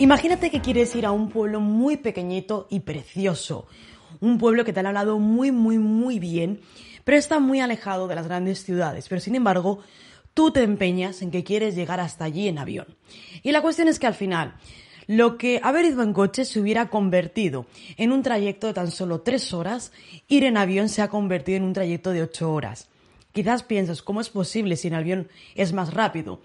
Imagínate que quieres ir a un pueblo muy pequeñito y precioso. Un pueblo que te han hablado muy, muy, muy bien, pero está muy alejado de las grandes ciudades. Pero sin embargo, tú te empeñas en que quieres llegar hasta allí en avión. Y la cuestión es que al final, lo que haber ido en coche se hubiera convertido en un trayecto de tan solo tres horas, ir en avión se ha convertido en un trayecto de ocho horas. Quizás piensas, ¿cómo es posible si en avión es más rápido?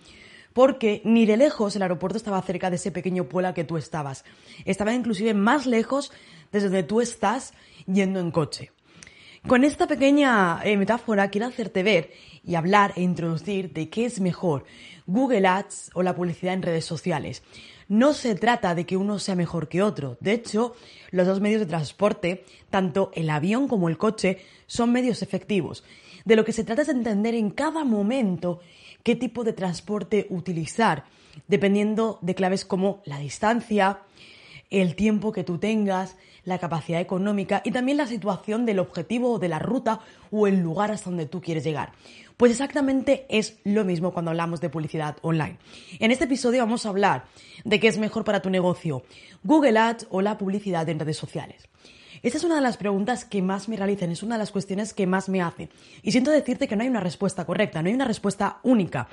Porque ni de lejos el aeropuerto estaba cerca de ese pequeño pueblo que tú estabas. Estaba inclusive más lejos desde donde tú estás yendo en coche. Con esta pequeña eh, metáfora quiero hacerte ver y hablar e introducir de qué es mejor, Google Ads o la publicidad en redes sociales. No se trata de que uno sea mejor que otro. De hecho, los dos medios de transporte, tanto el avión como el coche, son medios efectivos. De lo que se trata es de entender en cada momento qué tipo de transporte utilizar, dependiendo de claves como la distancia, el tiempo que tú tengas, la capacidad económica y también la situación del objetivo de la ruta o el lugar hasta donde tú quieres llegar. Pues exactamente es lo mismo cuando hablamos de publicidad online. En este episodio vamos a hablar de qué es mejor para tu negocio, Google Ads o la publicidad en redes sociales. Esta es una de las preguntas que más me realizan, es una de las cuestiones que más me hacen. Y siento decirte que no hay una respuesta correcta, no hay una respuesta única.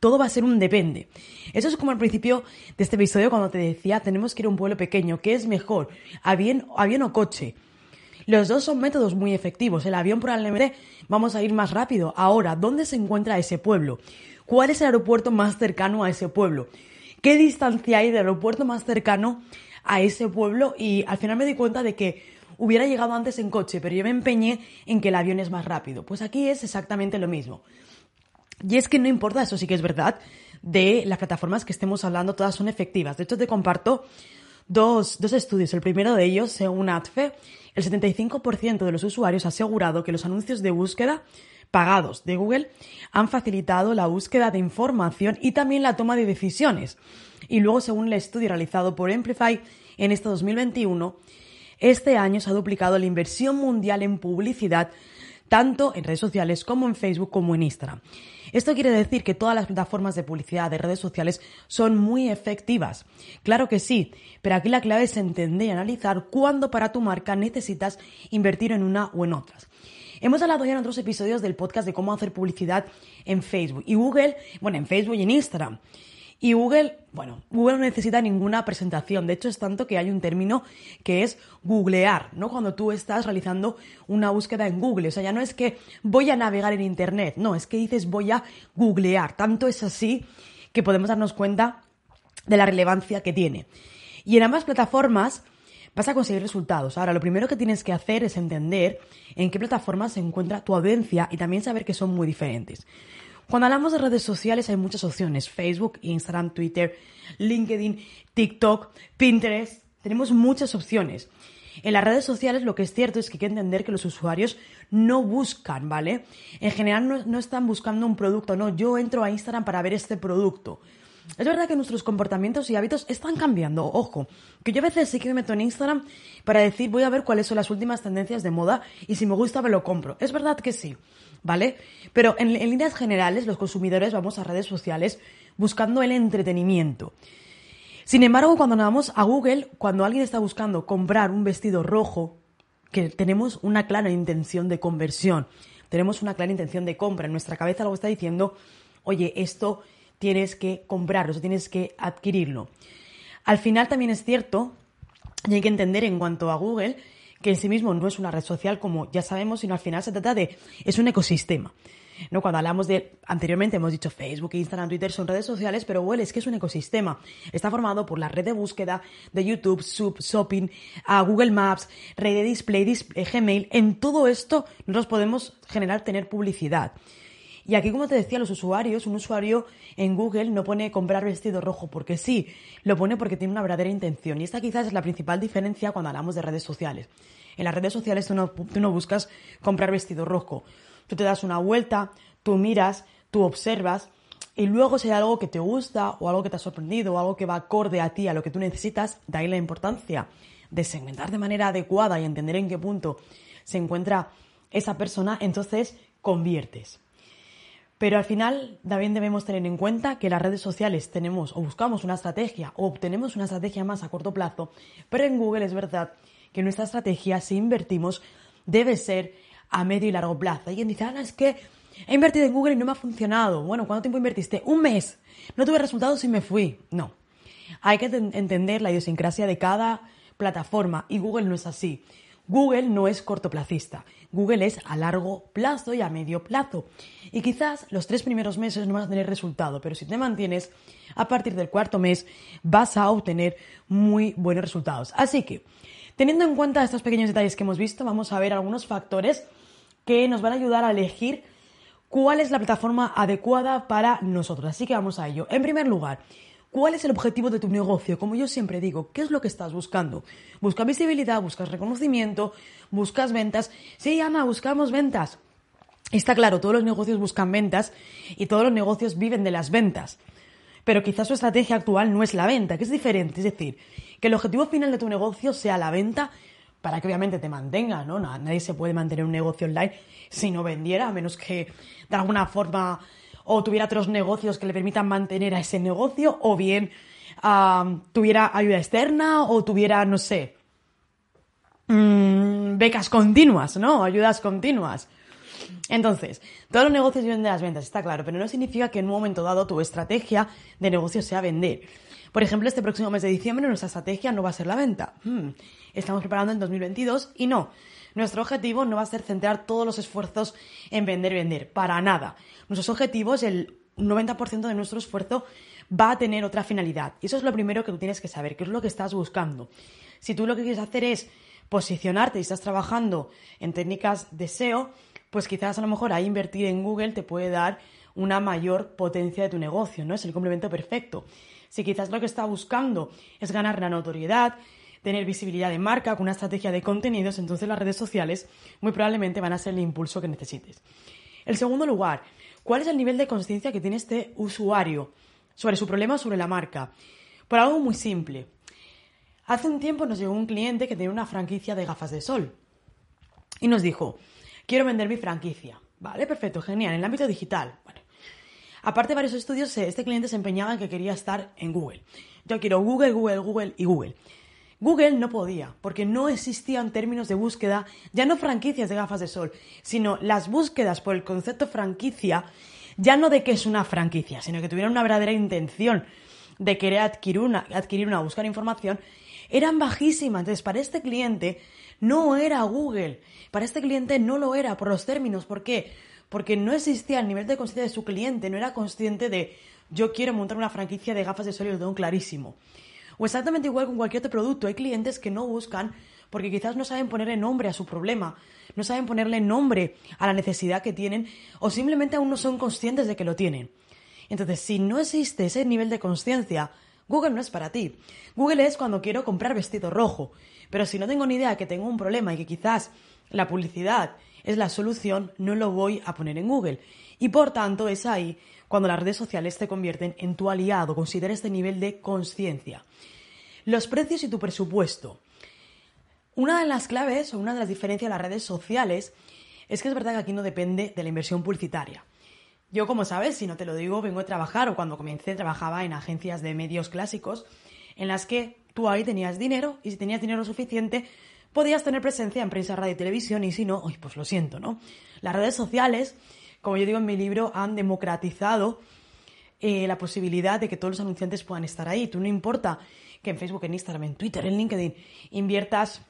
Todo va a ser un depende. Eso es como al principio de este episodio cuando te decía, tenemos que ir a un pueblo pequeño, ¿qué es mejor? ¿Avión, avión o coche? Los dos son métodos muy efectivos. El avión probablemente vamos a ir más rápido. Ahora, ¿dónde se encuentra ese pueblo? ¿Cuál es el aeropuerto más cercano a ese pueblo? ¿Qué distancia hay del aeropuerto más cercano a ese pueblo? Y al final me di cuenta de que hubiera llegado antes en coche, pero yo me empeñé en que el avión es más rápido. Pues aquí es exactamente lo mismo. Y es que no importa, eso sí que es verdad, de las plataformas que estemos hablando, todas son efectivas. De hecho, te comparto dos, dos estudios. El primero de ellos, según ATFE, el 75% de los usuarios ha asegurado que los anuncios de búsqueda pagados de Google han facilitado la búsqueda de información y también la toma de decisiones. Y luego, según el estudio realizado por Amplify en este 2021, este año se ha duplicado la inversión mundial en publicidad tanto en redes sociales como en Facebook como en Instagram. Esto quiere decir que todas las plataformas de publicidad de redes sociales son muy efectivas. Claro que sí, pero aquí la clave es entender y analizar cuándo para tu marca necesitas invertir en una o en otras. Hemos hablado ya en otros episodios del podcast de cómo hacer publicidad en Facebook y Google, bueno, en Facebook y en Instagram. Y Google, bueno, Google no necesita ninguna presentación. De hecho, es tanto que hay un término que es googlear, ¿no? Cuando tú estás realizando una búsqueda en Google. O sea, ya no es que voy a navegar en Internet, no, es que dices voy a googlear. Tanto es así que podemos darnos cuenta de la relevancia que tiene. Y en ambas plataformas vas a conseguir resultados. Ahora, lo primero que tienes que hacer es entender en qué plataforma se encuentra tu audiencia y también saber que son muy diferentes. Cuando hablamos de redes sociales hay muchas opciones, Facebook, Instagram, Twitter, LinkedIn, TikTok, Pinterest, tenemos muchas opciones. En las redes sociales lo que es cierto es que hay que entender que los usuarios no buscan, ¿vale? En general no, están buscando un producto, no, yo entro a Instagram para ver este producto. Es verdad que nuestros comportamientos y hábitos están cambiando, ojo, que yo a veces sí que me meto en Instagram para decir voy a ver cuáles son las últimas tendencias de moda y si me gusta me lo compro. Es verdad que sí, ¿vale? Pero en, líneas generales los consumidores vamos a redes sociales buscando el entretenimiento. Sin embargo, cuando vamos a Google, cuando alguien está buscando comprar un vestido rojo, que tenemos una clara intención de conversión, tenemos una clara intención de compra, en nuestra cabeza algo está diciendo, oye, esto tienes que comprarlo, tienes que adquirirlo. Al final también es cierto, y hay que entender en cuanto a Google, que en sí mismo no es una red social como ya sabemos, sino al final se trata de, es un ecosistema. ¿no? Cuando hablamos de, anteriormente hemos dicho Facebook, Instagram, Twitter son redes sociales, pero Google es que es un ecosistema. Está formado por la red de búsqueda de YouTube, Sub, Shopping, Google Maps, red de display, display, Gmail. En todo esto nosotros podemos generar, tener publicidad. Y aquí, como te decía, los usuarios, un usuario en Google no pone comprar vestido rojo porque sí, lo pone porque tiene una verdadera intención. Y esta quizás es la principal diferencia cuando hablamos de redes sociales. En las redes sociales tú no, buscas comprar vestido rojo. Tú te das una vuelta, tú miras, tú observas y luego si hay algo que te gusta o algo que te ha sorprendido o algo que va acorde a ti, a lo que tú necesitas, de ahí la importancia de segmentar de manera adecuada y entender en qué punto se encuentra esa persona, entonces conviertes. Pero al final también debemos tener en cuenta que las redes sociales tenemos o buscamos una estrategia o obtenemos una estrategia más a corto plazo, pero en Google es verdad que nuestra estrategia, si invertimos, debe ser a medio y largo plazo. Alguien dice, Ana, es que he invertido en Google y no me ha funcionado. Bueno, ¿cuánto tiempo invertiste? Un mes. No tuve resultados y me fui. No. Hay que entender la idiosincrasia de cada plataforma y Google no es así. Google no es cortoplacista. Google es a largo plazo y a medio plazo. Y quizás los tres primeros meses no vas a tener resultado, pero si te mantienes, a partir del cuarto mes vas a obtener muy buenos resultados. Así que, teniendo en cuenta estos pequeños detalles que hemos visto, vamos a ver algunos factores que nos van a ayudar a elegir cuál es la plataforma adecuada para nosotros. Así que vamos a ello. En primer lugar, ¿Cuál es el objetivo de tu negocio? Como yo siempre digo, ¿qué es lo que estás buscando? ¿Buscas visibilidad? ¿Buscas reconocimiento? ¿Buscas ventas? Sí, Ana, buscamos ventas. Está claro, todos los negocios buscan ventas y todos los negocios viven de las ventas. Pero quizás su estrategia actual no es la venta, que es diferente. Es decir, que el objetivo final de tu negocio sea la venta para que obviamente te mantenga, ¿no? Nadie se puede mantener un negocio online si no vendiera, a menos que de alguna forma o tuviera otros negocios que le permitan mantener a ese negocio, o bien tuviera ayuda externa, o tuviera, no sé, mm, becas continuas, ¿no? Ayudas continuas. Entonces, todos los negocios viven de las ventas, está claro, pero no significa que en un momento dado tu estrategia de negocio sea vender. Por ejemplo, este próximo mes de diciembre nuestra estrategia no va a ser la venta. Hmm, estamos preparando en 2022 y no. Nuestro objetivo no va a ser centrar todos los esfuerzos en vender, vender, para nada. Nuestros objetivos, el 90% de nuestro esfuerzo va a tener otra finalidad. Y eso es lo primero que tú tienes que saber, qué es lo que estás buscando. Si tú lo que quieres hacer es posicionarte y estás trabajando en técnicas de SEO, pues quizás a lo mejor ahí invertir en Google te puede dar una mayor potencia de tu negocio, ¿no? Es el complemento perfecto. Si quizás lo que estás buscando es ganar la notoriedad, tener visibilidad de marca, con una estrategia de contenidos, entonces las redes sociales muy probablemente van a ser el impulso que necesites. El segundo lugar, ¿cuál es el nivel de conciencia que tiene este usuario sobre su problema o sobre la marca? Por algo muy simple. Hace un tiempo nos llegó un cliente que tenía una franquicia de gafas de sol y nos dijo, quiero vender mi franquicia. Vale, perfecto, genial, en el ámbito digital. Bueno, aparte de varios estudios, este cliente se empeñaba en que quería estar en Google. Yo quiero Google, Google, Google y Google. Google no podía, porque no existían términos de búsqueda, ya no franquicias de gafas de sol, sino las búsquedas por el concepto franquicia, ya no de qué es una franquicia, sino que tuvieran una verdadera intención de querer adquirir una, adquirir una, buscar información, eran bajísimas. Entonces, para este cliente no era Google, para este cliente no lo era por los términos. ¿Por qué? Porque no existía el nivel de conciencia de su cliente, no era consciente de yo quiero montar una franquicia de gafas de sol y lo tengo clarísimo. O exactamente igual con cualquier otro producto. Hay clientes que no buscan porque quizás no saben ponerle nombre a su problema, no saben ponerle nombre a la necesidad que tienen o simplemente aún no son conscientes de que lo tienen. Entonces, si no existe ese nivel de conciencia, Google no es para ti. Google es cuando quiero comprar vestido rojo. Pero si no tengo ni idea que tengo un problema y que quizás la publicidad es la solución, no lo voy a poner en Google. Y por tanto es ahí cuando las redes sociales te convierten en tu aliado. Considera este nivel de conciencia. Los precios y tu presupuesto. Una de las claves o una de las diferencias de las redes sociales es que es verdad que aquí no depende de la inversión publicitaria. Yo, como sabes, si no te lo digo, vengo a trabajar o cuando comencé trabajaba en agencias de medios clásicos en las que tú ahí tenías dinero y si tenías dinero suficiente podías tener presencia en prensa, radio y televisión y si no, pues lo siento, ¿no? Las redes sociales como yo digo en mi libro, han democratizado eh, la posibilidad de que todos los anunciantes puedan estar ahí. Tú no importa que en Facebook, en Instagram, en Twitter, en LinkedIn inviertas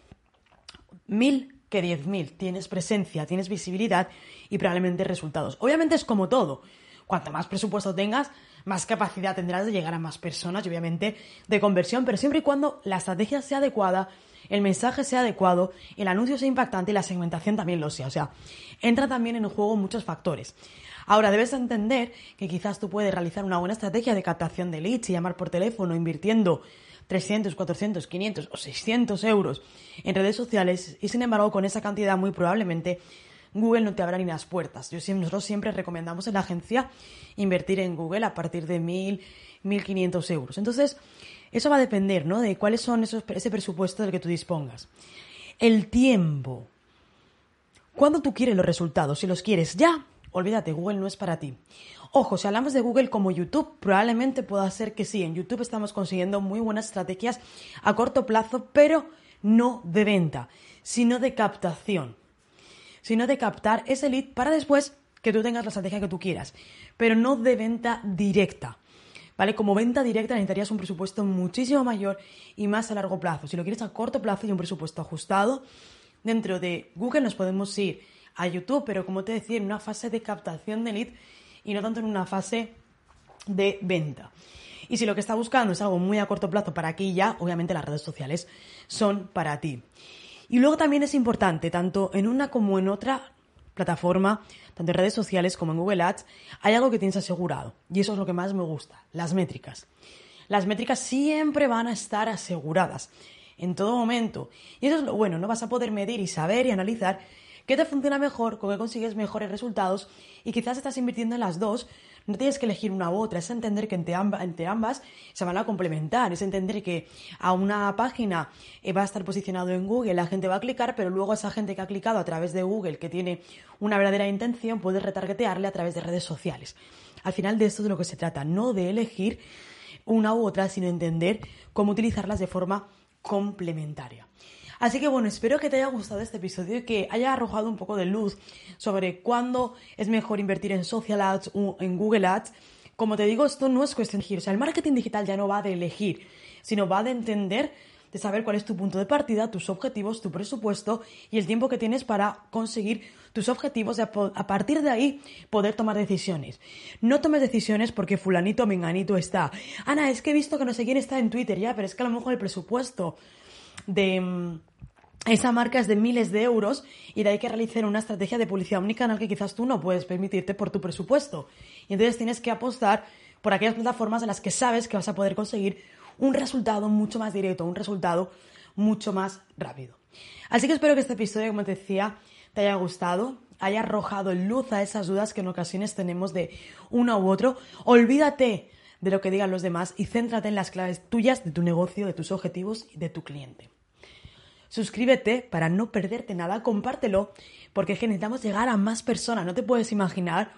mil que diez mil. Tienes presencia, tienes visibilidad y probablemente resultados. Obviamente es como todo. Cuanto más presupuesto tengas, más capacidad tendrás de llegar a más personas y obviamente de conversión, pero siempre y cuando la estrategia sea adecuada el mensaje sea adecuado, el anuncio sea impactante y la segmentación también lo sea. O sea, entra también en juego muchos factores. Ahora, debes entender que quizás tú puedes realizar una buena estrategia de captación de leads y llamar por teléfono invirtiendo 300, 400, 500 o 600 euros en redes sociales y sin embargo con esa cantidad muy probablemente Google no te abra ni las puertas. Nosotros siempre recomendamos en la agencia invertir en Google a partir de 1.000, 1.500 euros. Entonces, eso va a depender, ¿no? De cuáles son esos, ese presupuesto del que tú dispongas. El tiempo. ¿Cuándo tú quieres los resultados? Si los quieres ya, olvídate, Google no es para ti. Ojo, si hablamos de Google como YouTube, probablemente pueda ser que sí. En YouTube estamos consiguiendo muy buenas estrategias a corto plazo, pero no de venta, sino de captación. Sino de captar ese lead para después que tú tengas la estrategia que tú quieras, pero no de venta directa. ¿Vale? Como venta directa necesitarías un presupuesto muchísimo mayor y más a largo plazo. Si lo quieres a corto plazo y un presupuesto ajustado, dentro de Google nos podemos ir a YouTube, pero como te decía, en una fase de captación de lead y no tanto en una fase de venta. Y si lo que está buscando es algo muy a corto plazo para aquí ya, obviamente las redes sociales son para ti. Y luego también es importante, tanto en una como en otra plataforma, tanto en redes sociales como en Google Ads, hay algo que tienes asegurado. Y eso es lo que más me gusta, las métricas. Las métricas siempre van a estar aseguradas en todo momento. Y eso es lo bueno, no vas a poder medir y saber y analizar qué te funciona mejor, con qué consigues mejores resultados y quizás estás invirtiendo en las dos, no tienes que elegir una u otra, es entender que entre, ambas se van a complementar, es entender que a una página eh, va a estar posicionado en Google, la gente va a clicar, pero luego esa gente que ha clicado a través de Google, que tiene una verdadera intención, puede retargetearle a través de redes sociales. Al final de esto es de lo que se trata, no de elegir una u otra, sino entender cómo utilizarlas de forma complementaria. Así que bueno, espero que te haya gustado este episodio y que haya arrojado un poco de luz sobre cuándo es mejor invertir en social ads o en Google Ads. Como te digo, esto no es cuestión de elegir. O sea, el marketing digital ya no va de elegir, sino va de entender, de saber cuál es tu punto de partida, tus objetivos, tu presupuesto y el tiempo que tienes para conseguir tus objetivos y a, partir de ahí poder tomar decisiones. No tomes decisiones porque fulanito menganito está. Ana, es que he visto que no sé quién está en Twitter, ya, pero es que a lo mejor el presupuesto de mm, esa marca es de miles de euros y de ahí que realicen una estrategia de publicidad omnicanal que quizás tú no puedes permitirte por tu presupuesto. Y entonces tienes que apostar por aquellas plataformas en las que sabes que vas a poder conseguir un resultado mucho más directo, un resultado mucho más rápido. Así que espero que este episodio, como te decía, te haya gustado, haya arrojado luz a esas dudas que en ocasiones tenemos de uno u otro. Olvídate de lo que digan los demás y céntrate en las claves tuyas de tu negocio, de tus objetivos y de tu cliente. Suscríbete para no perderte nada, compártelo, porque es que necesitamos llegar a más personas. No te puedes imaginar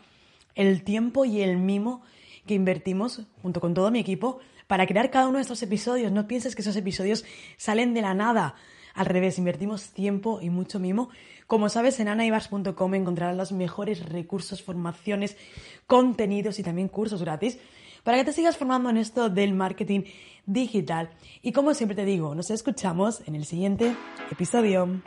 el tiempo y el mimo que invertimos junto con todo mi equipo para crear cada uno de estos episodios. No pienses que esos episodios salen de la nada. Al revés, invertimos tiempo y mucho mimo. Como sabes, en anaibars.com encontrarás los mejores recursos, formaciones, contenidos y también cursos gratis para que te sigas formando en esto del marketing digital. Y como siempre te digo, nos escuchamos en el siguiente episodio.